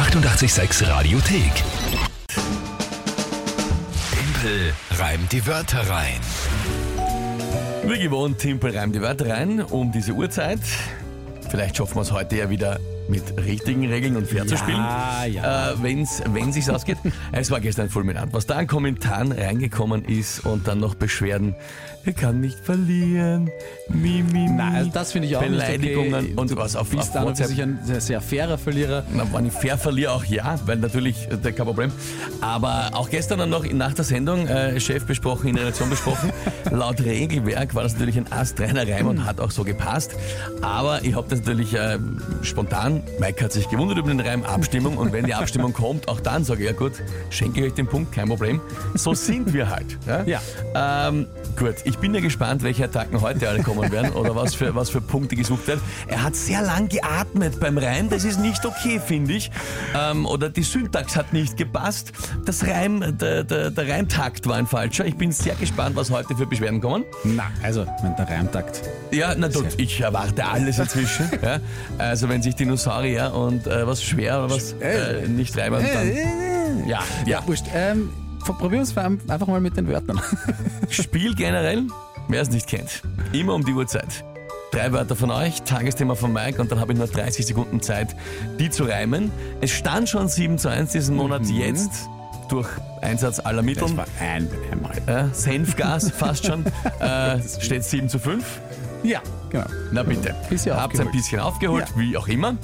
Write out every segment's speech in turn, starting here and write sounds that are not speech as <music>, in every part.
886 Radiothek. Tempel reimt die Wörter rein. Wie gewohnt, Timpel reimt die Wörter rein um diese Uhrzeit. Vielleicht schaffen wir es heute ja wieder mit richtigen Regeln und fair zu spielen. ja. Äh, wenn's, wenn sich's ausgeht. es war gestern fulminant. Was da an Kommentaren reingekommen ist und dann noch Beschwerden. Er kann nicht verlieren. Mi, mi, mi. Nein, also das finde ich auch Beleidigungen nicht okay. und du was auf, bist auf dann WhatsApp. sich ein sehr, sehr fairer Verlierer. Na, wenn ich fair verliere, auch ja, weil natürlich, äh, kein Problem. Aber auch gestern dann noch nach der Sendung, äh, Chef besprochen, in der Redaktion besprochen. <laughs> Laut Regelwerk war das natürlich ein astreiner Reim und hat auch so gepasst. Aber ich habe das natürlich äh, spontan, Mike hat sich gewundert über den Reim, Abstimmung. Und wenn die Abstimmung kommt, auch dann sage ich, ja gut, schenke ich euch den Punkt, kein Problem. So sind wir halt. Ja. Ja. Ähm, gut, ich bin ja gespannt, welche Attacken heute alle kommen werden oder was für, was für Punkte gesucht werden. Er hat sehr lang geatmet beim Reim, das ist nicht okay, finde ich. Ähm, oder die Syntax hat nicht gepasst. Das Reim, der, der, der Reimtakt war ein falscher. Ich bin sehr gespannt, was heute für Beschwerden kommen. Na, also, mein, der Reimtakt. Ja, na du, ich erwarte alles inzwischen. ja. Also wenn sich Dinosaurier und äh, was schwer oder was äh, nicht reimen, dann... Ja, ja. Wurscht. Ähm, probieren wir es einfach mal mit den Wörtern. <laughs> Spiel generell, wer es nicht kennt, immer um die Uhrzeit. Drei Wörter von euch, Tagesthema von Mike und dann habe ich nur 30 Sekunden Zeit, die zu reimen. Es stand schon 7 zu 1 diesen Monat, jetzt durch Einsatz aller Mittel. Das war ein einmal. Ja, Senfgas fast schon, <laughs> äh, steht 7 zu 5. Ja, genau. Na bitte, Bisschen habt ein bisschen aufgeholt, Ja. wie auch immer.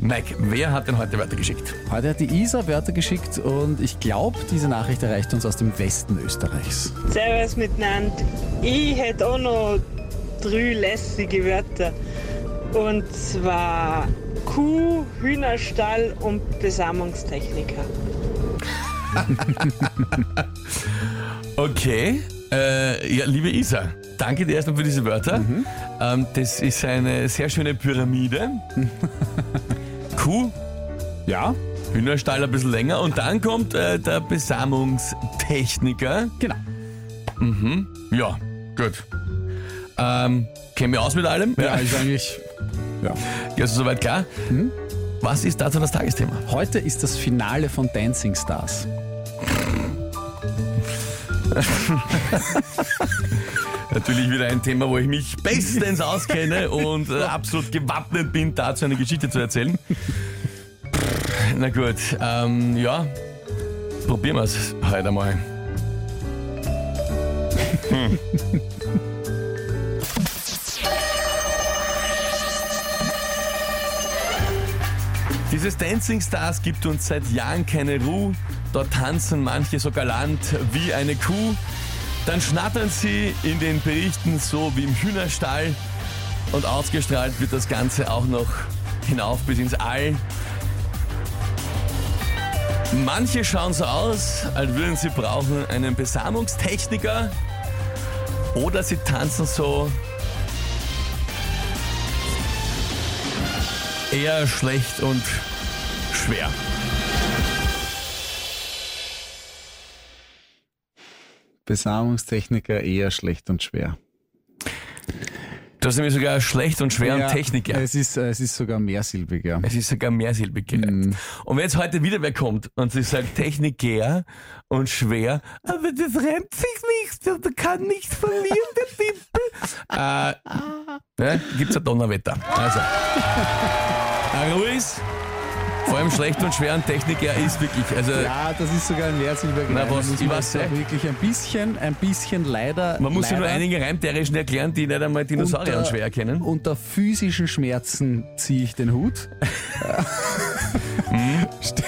Mike, wer hat denn heute Wörter geschickt? Heute hat die Isa Wörter geschickt und ich glaube, diese Nachricht erreicht uns aus dem Westen Österreichs. Servus miteinander. Ich hätte auch noch drei lässige Wörter. Und zwar Kuh, Hühnerstall und Besamungstechniker. <laughs> Okay, äh, ja, liebe Isa, danke dir erstmal für diese Wörter. Ähm, das ist eine sehr schöne Pyramide. <laughs> Kuh, Ja, Hühnerstall ein bisschen länger und dann kommt äh, der Besamungstechniker. genau. Ja, gut. Ähm, kennen wir aus mit allem? Ja, ist eigentlich. Ja. Ja, ist soweit klar. Was ist dazu das Tagesthema? Heute ist das Finale von Dancing Stars. <laughs> Natürlich wieder ein Thema, wo ich mich bestens auskenne <laughs> und äh, absolut gewappnet bin, dazu eine Geschichte zu erzählen. Na gut, ähm, ja, probieren wir es heute mal. Hm. Dieses Dancing Stars gibt uns seit Jahren keine Ruhe. Dort tanzen manche so galant wie eine Kuh. Dann schnattern sie in den Berichten so wie im Hühnerstall. Und ausgestrahlt wird das Ganze auch noch hinauf bis ins All. Manche schauen so aus, als würden sie brauchen einen Besamungstechniker. Oder sie tanzen so eher schlecht und schwer. Besamungstechniker eher schlecht und schwer. Du hast nämlich sogar schlecht und schwer und. Ja. Es ist, äh, es ist sogar mehrsilbig, ja. Es ist sogar mehrsilbig gereimt. Und wenn jetzt heute wieder wer kommt und sie sagt Techniker und schwer, aber das reimt sich nicht, der kann nicht verlieren, der Tippel. <laughs> äh, ne, gibt's ein Donnerwetter. Also, Ruiz, vor allem schlecht und schwer und Techniker ist wirklich, also Ja, das ist sogar ein mehrsilbiger Na, was, ich weiß auch wirklich ein bisschen, ein bisschen leider. man muss ja nur leider einige Reimterischen erklären, die nicht einmal Dinosaurier und schwer erkennen. Unter physischen Schmerzen ziehe ich den Hut. <laughs> <laughs> Mhm. Ste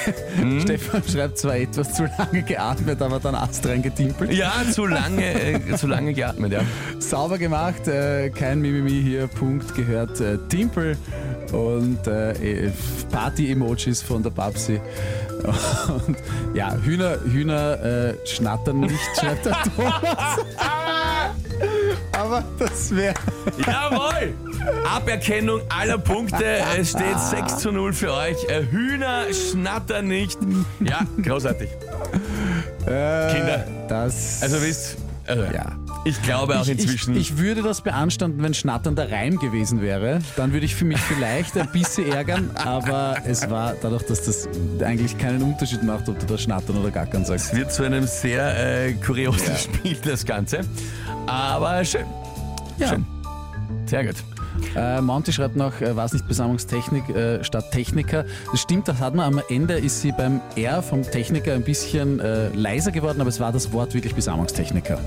Stefan schreibt zwar etwas zu lange geatmet, aber dann astrein getimpelt. Ja, zu lange, äh, zu lange geatmet, ja. Sauber gemacht, äh, kein Mimimi hier, Punkt gehört äh, Timpel und äh, Party-Emojis von der Babsi. <laughs> Und ja, Hühner, Hühner äh, schnattern nicht, schreibt der Thomas. <laughs> Aber das wäre. Jawohl! Aberkennung aller Punkte. Es steht 6 zu 0 für euch. Äh, Hühner schnattern nicht. Ja, großartig. Äh, Kinder. Das. Also wisst, also, Ja. Ich glaube auch Ich, inzwischen. ich, ich würde das beanstanden, wenn schnatternder Reim gewesen wäre. Dann würde ich für mich vielleicht ein bisschen ärgern, aber es war dadurch, dass das eigentlich keinen Unterschied macht, ob du da schnattern oder gackern sagst. wird zu einem sehr äh, kuriosen Spiel, das Ganze. Aber schön. Ja. Schön. Sehr gut. Äh, Monty schreibt noch, äh, war es nicht Besammungstechnik äh, statt Techniker. Das stimmt, das hat man am Ende, ist sie beim R vom Techniker ein bisschen äh, leiser geworden, aber es war das Wort wirklich Besammungstechniker.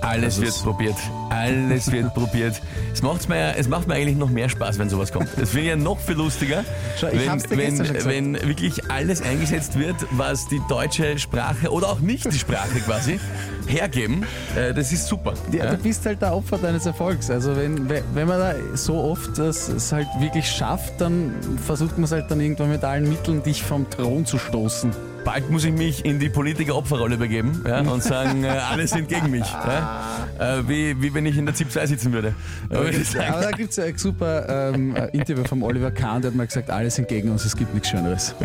Alles Also wird probiert. Alles wird probiert. Es, macht's mir, es macht mir eigentlich noch mehr Spaß, wenn sowas kommt. Es wird ja noch viel lustiger, Schau, ich wenn, wenn, wenn wirklich alles eingesetzt wird, was die deutsche Sprache oder auch nicht die Sprache quasi hergeben. Äh, das ist super. Ja, Ja? Du bist halt der Opfer deines Erfolgs. Also wenn, wenn man da so oft das, es halt wirklich schafft, dann versucht man es halt dann irgendwann mit allen Mitteln, dich vom Thron zu stoßen. Bald muss ich mich in die Politiker-Opferrolle begeben ja, und sagen, äh, alle sind gegen mich. Ja? Äh, wie, wie wenn ich in der ZIP 2 sitzen würde. Sagen, Aber da gibt es ein super ähm, Interview vom Oliver Kahn, der hat mal gesagt, alle sind gegen uns, es gibt nichts Schöneres. <laughs>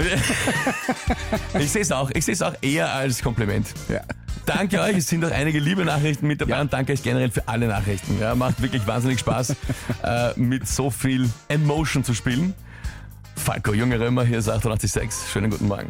Ich sehe es auch, ich sehe es auch eher als Kompliment. Ja. Danke euch, es sind auch einige liebe Nachrichten mit dabei Ja. und danke euch generell für alle Nachrichten. Ja, macht wirklich wahnsinnig Spaß, <laughs> äh, mit so viel Emotion zu spielen. Falco Junge Römer, hier ist 886. Schönen guten Morgen.